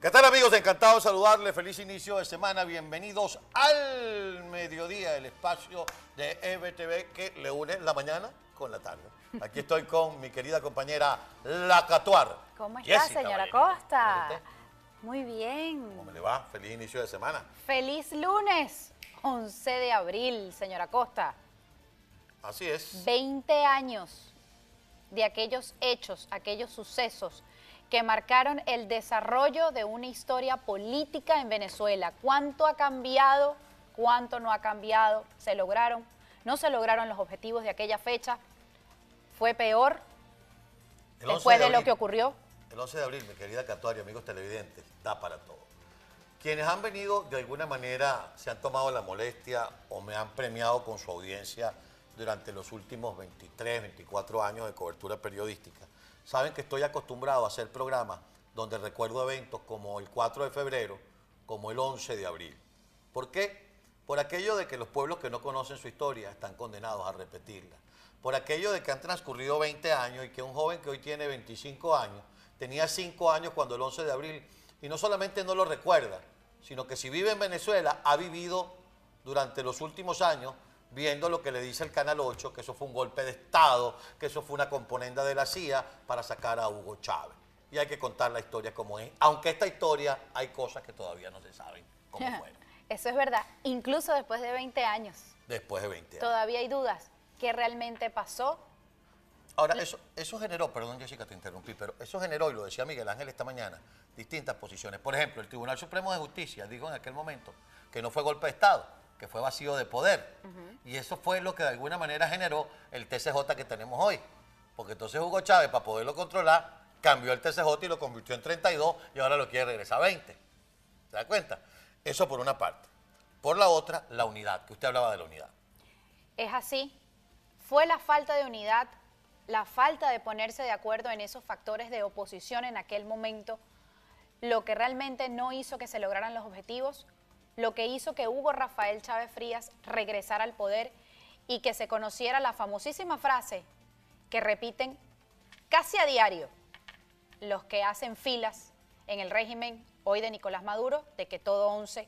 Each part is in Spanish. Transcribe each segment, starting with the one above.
¿Qué tal amigos? Encantado de saludarles. Feliz inicio de semana. Bienvenidos al mediodía, el espacio de EBTV que le une la mañana con la tarde. Aquí estoy con mi querida compañera La Catuar. ¿Cómo está, Jessica señora. Costa? Muy bien. ¿Cómo le va? Feliz inicio de semana. Feliz lunes, 11 de abril, señora Costa. Así es. 20 años de aquellos hechos, aquellos sucesos que marcaron el desarrollo de una historia política en Venezuela. ¿Cuánto ha cambiado? ¿Cuánto no ha cambiado? ¿Se lograron? ¿No se lograron los objetivos de aquella fecha? ¿Fue peor El 11 después de, lo abril. que ocurrió? El 11 de abril, mi querida Catuaria, amigos televidentes, da para todo. Quienes han venido de alguna manera se han tomado la molestia o me han premiado con su audiencia durante los últimos 23, 24 años de cobertura periodística. Saben que estoy acostumbrado a hacer programas donde recuerdo eventos como el 4 de febrero, como el 11 de abril. ¿Por qué? Por aquello de que los pueblos que no conocen su historia están condenados a repetirla. Por aquello de que han transcurrido 20 años y que un joven que hoy tiene 25 años tenía 5 años cuando el 11 de abril y no solamente no lo recuerda, sino que si vive en Venezuela ha vivido durante los últimos años viendo lo que le dice el Canal 8, que eso fue un golpe de Estado, que eso fue una componenda de la CIA para sacar a Hugo Chávez. Y hay que contar la historia como es, aunque esta historia hay cosas que todavía no se saben cómo fueron, Eso es verdad. Incluso después de 20 años, después de 20 años. todavía hay dudas. ¿Qué realmente pasó? Ahora, eso, eso generó, perdón Jessica, te interrumpí, pero eso generó, y lo decía Miguel Ángel esta mañana, distintas posiciones. Por ejemplo, el Tribunal Supremo de Justicia dijo en aquel momento que no fue golpe de Estado, que fue vacío de poder. Y eso fue lo que de alguna manera generó el TCJ que tenemos hoy. Porque entonces Hugo Chávez, para poderlo controlar, cambió el TCJ y lo convirtió en 32 y ahora lo quiere regresar a 20. ¿Se da cuenta? Eso por una parte. Por la otra, la unidad, que usted hablaba de la unidad. Es así. Fue la falta de unidad, la falta de ponerse de acuerdo en esos factores de oposición en aquel momento, lo que realmente no hizo que se lograran los objetivos, lo que hizo que Hugo Rafael Chávez Frías regresara al poder y que se conociera la famosísima frase que repiten casi a diario los que hacen filas en el régimen hoy de Nicolás Maduro, de que todo 11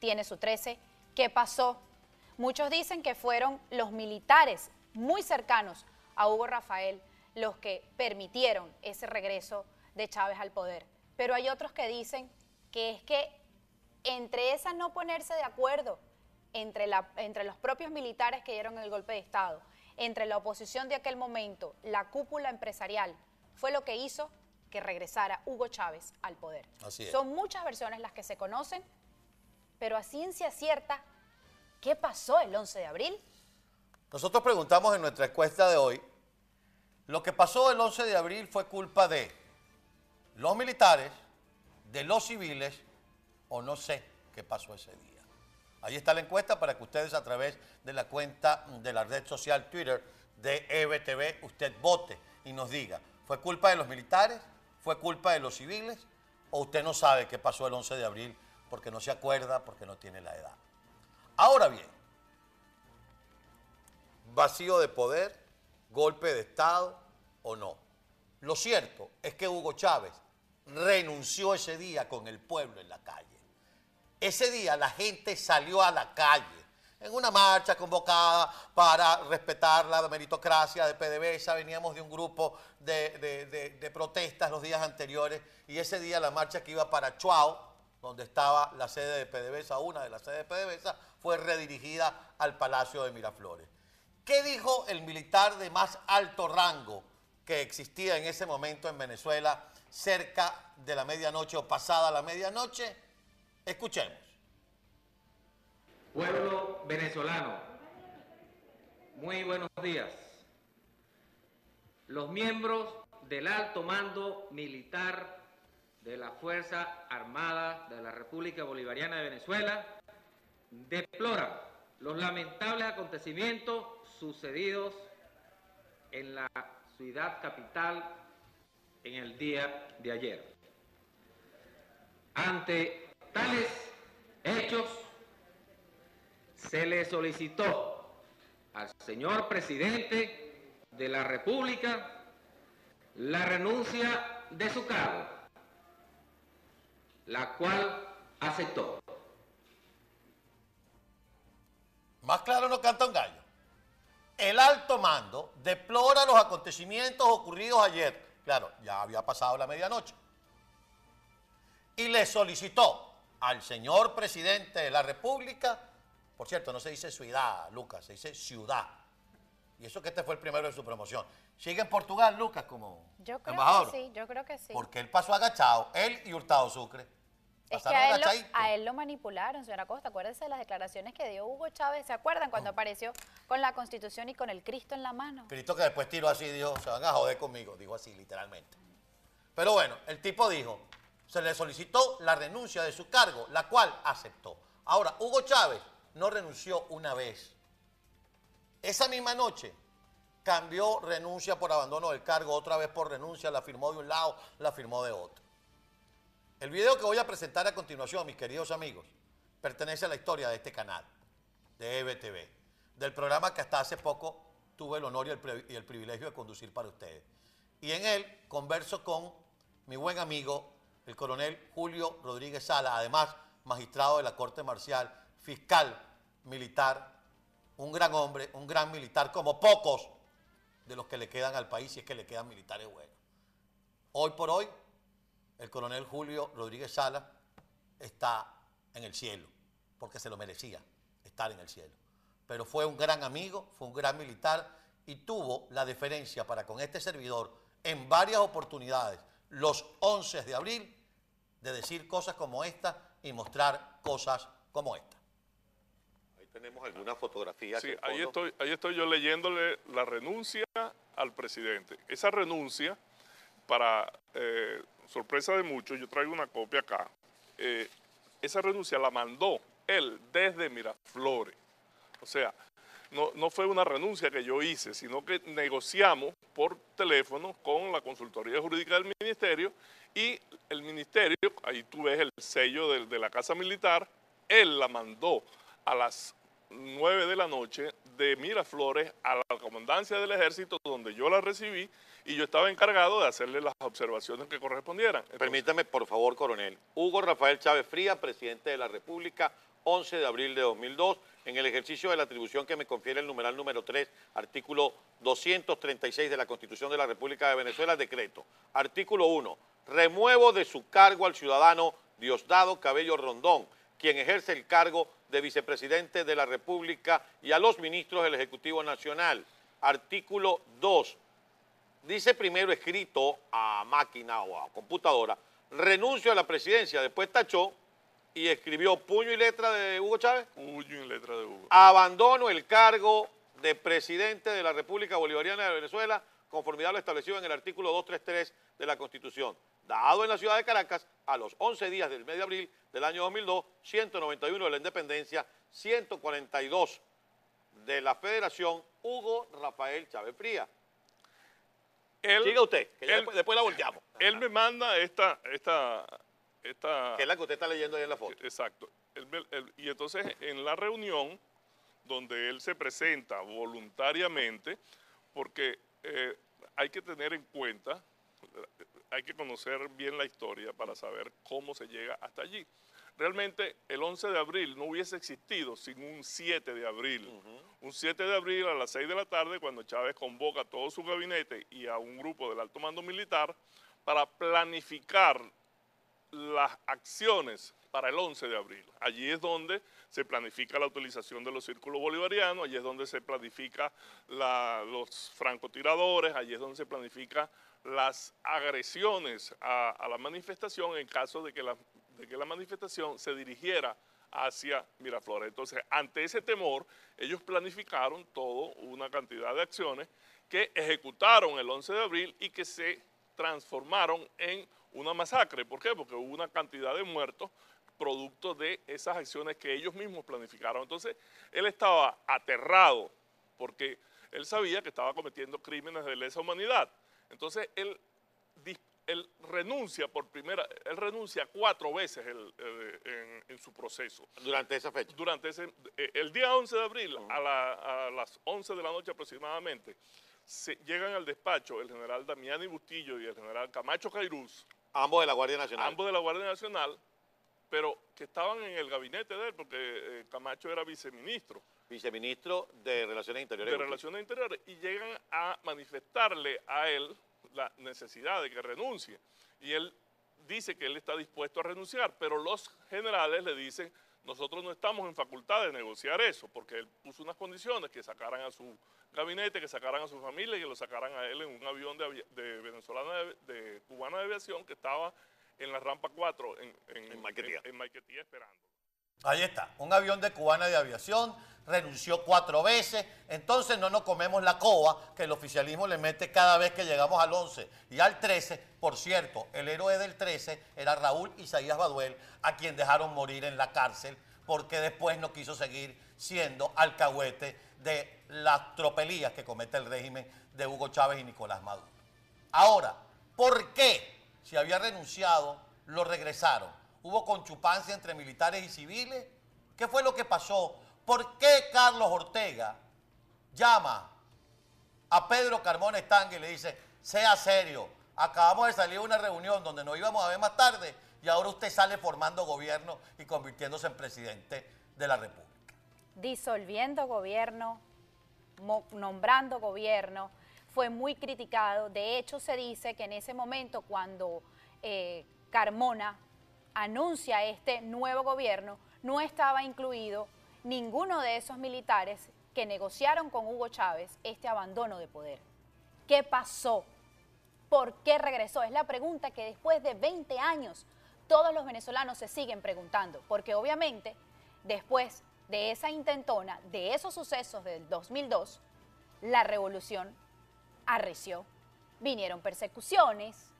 tiene su 13. ¿Qué pasó? Muchos dicen que fueron los militares muy cercanos a Hugo Rafael los que permitieron ese regreso de Chávez al poder. Pero hay otros que dicen que es que entre esa no ponerse de acuerdo entre, la- entre los propios militares que dieron el golpe de Estado, entre la oposición de aquel momento, la cúpula empresarial, fue lo que hizo que regresara Hugo Chávez al poder. Así es. Son muchas versiones las que se conocen, pero a ciencia cierta, ¿qué pasó el 11 de abril? Nosotros preguntamos en nuestra encuesta de hoy, lo que pasó el 11 de abril fue culpa de los militares, de los civiles, o no sé qué pasó ese día. Ahí está la encuesta para que ustedes a través de la cuenta de la red social Twitter de EBTV, usted vote y nos diga, ¿fue culpa de los militares? ¿Fue culpa de los civiles? ¿O usted no sabe qué pasó el 11 de abril porque no se acuerda, porque no tiene la edad? Ahora bien, vacío de poder, golpe de Estado o no. Lo cierto es que Hugo Chávez renunció ese día con el pueblo en la calle. Ese día la gente salió a la calle en una marcha convocada para respetar la meritocracia de PDVSA. Veníamos de un grupo de, protestas los días anteriores y ese día la marcha que iba para Chuao, donde estaba la sede de PDVSA, una de las sedes de PDVSA, fue redirigida al Palacio de Miraflores. ¿Qué dijo el militar de más alto rango que existía en ese momento en Venezuela, cerca de la medianoche o pasada la medianoche? Escuchemos. Pueblo venezolano, muy buenos días. Los miembros del alto mando militar de la Fuerza Armada de la República Bolivariana de Venezuela deploran los lamentables acontecimientos sucedidos en la ciudad capital en el día de ayer. Ante tales hechos, se le solicitó al señor presidente de la República la renuncia de su cargo. la cual aceptó. Más claro no canta un gallo. El alto mando deplora los acontecimientos ocurridos ayer. Claro, ya había pasado la medianoche. Y le solicitó al señor presidente de la República, por cierto, no se dice ciudad, Lucas, se dice ciudad. Y eso que este fue el primero de su promoción. Sigue en Portugal, Lucas, como Yo creo embajador. que sí, yo creo que sí. Porque él pasó agachado, él y Hurtado Sucre. Es que a él, lo, a él lo manipularon, señora Costa. Acuérdese de las declaraciones que dio Hugo Chávez. ¿Se acuerdan cuando apareció con la Constitución y con el Cristo en la mano? Cristo que después tiró así, dijo, se van a joder conmigo, dijo así literalmente. Pero bueno, el tipo dijo, se le solicitó la renuncia de su cargo, la cual aceptó. Ahora, Hugo Chávez no renunció una vez. Esa misma noche cambió renuncia por abandono del cargo, otra vez por renuncia, la firmó de un lado, la firmó de otro. El video que voy a presentar a continuación, mis queridos amigos, pertenece a la historia de este canal, de EBTV, del programa que hasta hace poco tuve el honor y el, y el privilegio de conducir para ustedes. Y en él converso con mi buen amigo, el coronel Julio Rodríguez Sala, además magistrado de la Corte Marcial, fiscal militar, un gran hombre, un gran militar, como pocos de los que le quedan al país, si es que le quedan militares buenos. Hoy por hoy, el coronel Julio Rodríguez Sala está en el cielo, porque se lo merecía estar en el cielo. Pero fue un gran amigo, fue un gran militar y tuvo la deferencia para con este servidor en varias oportunidades, los 11 de abril, de decir cosas como esta y mostrar cosas como esta. Ahí tenemos algunas fotografías. Sí, ahí estoy, ahí estoy yo leyéndole la renuncia al presidente. Esa renuncia, para eh, sorpresa de muchos, yo traigo una copia acá. eh, esa renuncia la mandó él desde Miraflores. O sea, no, no fue una renuncia que yo hice, sino que negociamos por teléfono con la consultoría jurídica del ministerio y el ministerio, ahí tú ves el sello de, la Casa Militar, él la mandó a las 9 de la noche de Miraflores a la comandancia del ejército donde yo la recibí y yo estaba encargado de hacerle las observaciones que correspondieran. Permítame, por favor, coronel. Hugo Rafael Chávez Fría, presidente de la República, 11 de abril de 2002, en el ejercicio de la atribución que me confiere el numeral número 3, artículo 236 de la Constitución de la República de Venezuela, decreto. Artículo 1. Remuevo de su cargo al ciudadano Diosdado Cabello Rondón, quien ejerce el cargo de vicepresidente de la República y a los ministros del Ejecutivo Nacional. Artículo 2 dice primero escrito a máquina o a computadora, renuncio a la presidencia, después tachó y escribió puño y letra de Hugo Chávez, puño y letra de Hugo. abandono el cargo de presidente de la República Bolivariana de Venezuela, conformidad a lo establecido en el artículo 233 de la Constitución, dado en la ciudad de Caracas a los 11 días del mes de abril del año 2002, 191 de la independencia, 142 de la Federación, Hugo Rafael Chávez Fría. Él, Siga usted, que él- después, después la volteamos. él me manda esta, esta, esta, Que es la que usted está leyendo ahí en la foto. Exacto. Y entonces en la reunión donde él se presenta voluntariamente, porque eh, hay que tener en cuenta, hay que conocer bien la historia para saber cómo se llega hasta allí. Realmente el 11 de abril no hubiese existido sin un 7 de abril. Un 7 de abril a las 6 de la tarde cuando Chávez convoca a todo su gabinete y a un grupo del alto mando militar para planificar las acciones para el 11 de abril. Allí es donde se planifica la utilización de los círculos bolivarianos, allí es donde se planifica la- los francotiradores, allí es donde se planifica las agresiones a, a la manifestación en caso de que la, de que la manifestación se dirigiera hacia Miraflores. Entonces, ante ese temor, ellos planificaron toda una cantidad de acciones que ejecutaron el 11 de abril y que se transformaron en una masacre. ¿Por qué? Porque hubo una cantidad de muertos producto de esas acciones que ellos mismos planificaron. Entonces, él estaba aterrado porque él sabía que estaba cometiendo crímenes de lesa humanidad. Entonces, él, renuncia por primera, él renuncia cuatro veces el- en, en su proceso Durante esa fecha. durante ese, eh, el día 11 de abril, a, la- a las 11 de la noche aproximadamente, se, llegan al despacho el general Damiani Bustillo y el general Camacho Cairuz, Ambos de la Guardia Nacional. ambos de la Guardia Nacional, pero que estaban en el gabinete de él, porque eh, Camacho era viceministro Viceministro de Relaciones Interiores. de Relaciones Interiores, y llegan a manifestarle a él la necesidad de que renuncie. Y él dice que él está dispuesto a renunciar, pero los generales le dicen, nosotros no estamos en facultad de negociar eso, porque él puso unas condiciones que sacaran a su gabinete, que sacaran a su familia y que lo sacaran a él en un avión de, avi- de venezolana de, de cubana de aviación que estaba en la rampa 4 en, en, En Maiquetía. en- en Maiquetía esperando. Ahí está, un avión de cubana de aviación, renunció cuatro veces, entonces no nos comemos la coba que el oficialismo le mete cada vez que llegamos al 11 y al 13. Por cierto, el héroe del 13 era Raúl Isaías Baduel, a quien dejaron morir en la cárcel porque después no quiso seguir siendo alcahuete de las tropelías que comete el régimen de Hugo Chávez y Nicolás Maduro. Ahora, ¿por qué? Si había renunciado, lo regresaron. ¿Hubo conchupancia entre militares y civiles? ¿Qué fue lo que pasó? ¿Por qué Carlos Ortega llama a Pedro Carmona Estangue y le dice, sea serio, acabamos de salir de una reunión donde nos íbamos a ver más tarde y ahora usted sale formando gobierno y convirtiéndose en presidente de la República? disolviendo gobierno, nombrando gobierno, fue muy criticado. De hecho, se dice que en ese momento, cuando eh, Carmona anuncia este nuevo gobierno, no estaba incluido ninguno de esos militares que negociaron con Hugo Chávez este abandono de poder. ¿Qué pasó? ¿Por qué regresó? Es la pregunta que después de 20 años todos los venezolanos se siguen preguntando, porque obviamente después de esa intentona, de esos sucesos del 2002, la revolución arreció. Vinieron persecuciones,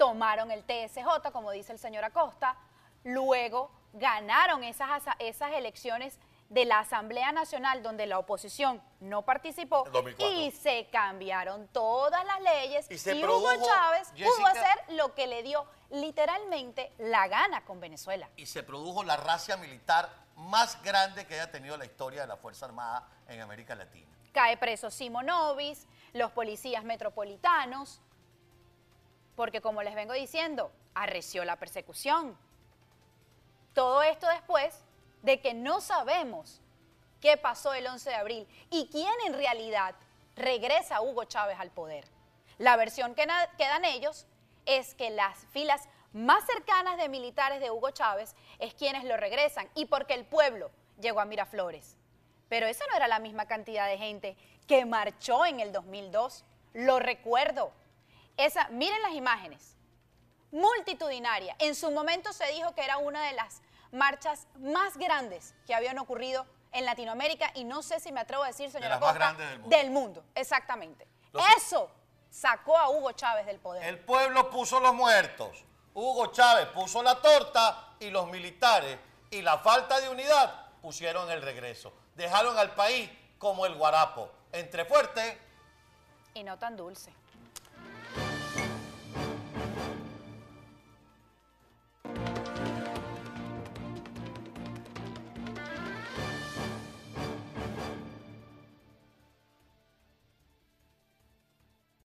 tomaron el TSJ, como dice el señor Acosta, luego ganaron esas, esas elecciones de la Asamblea Nacional donde la oposición no participó El 2004. y se cambiaron todas las leyes Y y, se Hugo produjo, Chávez pudo hacer lo que le dio literalmente la gana con Venezuela. y se produjo la racia militar más grande que haya tenido la historia de la Fuerza Armada en América Latina. Cae preso Simonovis, los policías metropolitanos, porque como les vengo diciendo, arreció la persecución. Todo esto después de que no sabemos qué pasó el 11 de abril y quién en realidad regresa Hugo Chávez al poder. La versión que, que dan ellos es que las filas más cercanas de militares de Hugo Chávez es quienes lo regresan y porque el pueblo llegó a Miraflores. Pero esa no era la misma cantidad de gente que marchó en el 2002. Lo recuerdo. Esa, miren las imágenes. Multitudinaria. En su momento se dijo que era una de las marchas más grandes que habían ocurrido en Latinoamérica y no sé si me atrevo a decir, señora las más Costa, grandes del mundo. del mundo. Exactamente. Los- Eso sacó a Hugo Chávez del poder. El pueblo puso los muertos, Hugo Chávez puso la torta y los militares y la falta de unidad pusieron el regreso. Dejaron al país como el guarapo, entre fuerte Y no tan dulce.